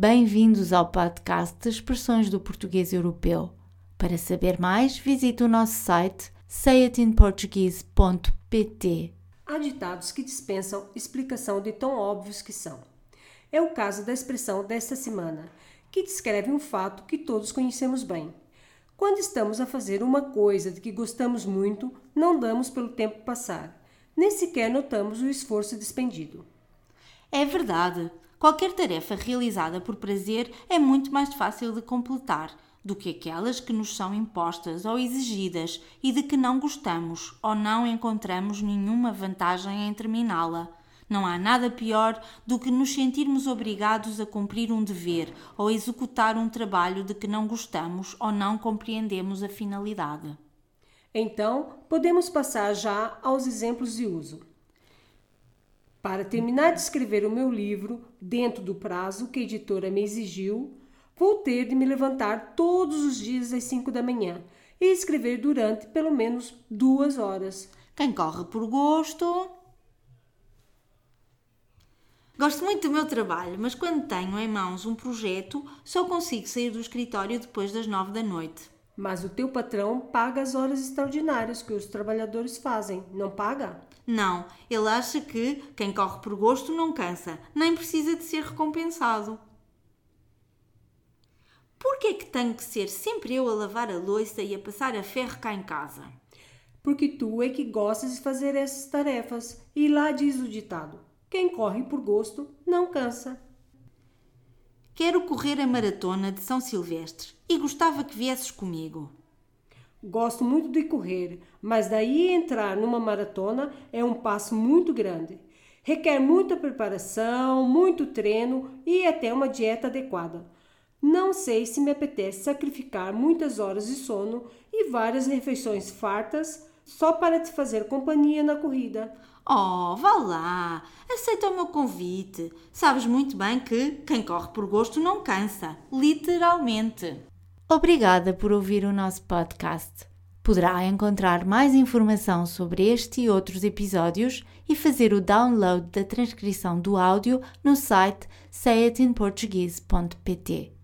Bem-vindos ao podcast de Expressões do Português Europeu. Para saber mais, visite o nosso site sayitinportuguese.pt. Há ditados que dispensam explicação de tão óbvios que são. É o caso da expressão desta semana, que descreve um fato que todos conhecemos bem. Quando estamos a fazer uma coisa de que gostamos muito, não damos pelo tempo passar, nem sequer notamos o esforço despendido. É verdade. Qualquer tarefa realizada por prazer é muito mais fácil de completar do que aquelas que nos são impostas ou exigidas e de que não gostamos ou não encontramos nenhuma vantagem em terminá-la. Não há nada pior do que nos sentirmos obrigados a cumprir um dever ou executar um trabalho de que não gostamos ou não compreendemos a finalidade. Então, podemos passar já aos exemplos de uso. Para terminar de escrever o meu livro dentro do prazo que a editora me exigiu, vou ter de me levantar todos os dias às 5 da manhã e escrever durante pelo menos duas horas. Quem corre por gosto. Gosto muito do meu trabalho, mas quando tenho em mãos um projeto, só consigo sair do escritório depois das nove da noite. Mas o teu patrão paga as horas extraordinárias que os trabalhadores fazem, não paga? Não, ele acha que quem corre por gosto não cansa, nem precisa de ser recompensado. Por que é que tenho que ser sempre eu a lavar a louça e a passar a ferro cá em casa? Porque tu é que gostas de fazer essas tarefas. E lá diz o ditado: quem corre por gosto não cansa. Quero correr a maratona de São Silvestre e gostava que viesses comigo. Gosto muito de correr, mas daí entrar numa maratona é um passo muito grande. Requer muita preparação, muito treino e até uma dieta adequada. Não sei se me apetece sacrificar muitas horas de sono e várias refeições fartas só para te fazer companhia na corrida. Oh, vá lá, aceita o meu convite. Sabes muito bem que quem corre por gosto não cansa, literalmente. Obrigada por ouvir o nosso podcast. Poderá encontrar mais informação sobre este e outros episódios e fazer o download da transcrição do áudio no site sayitinportuguese.pt.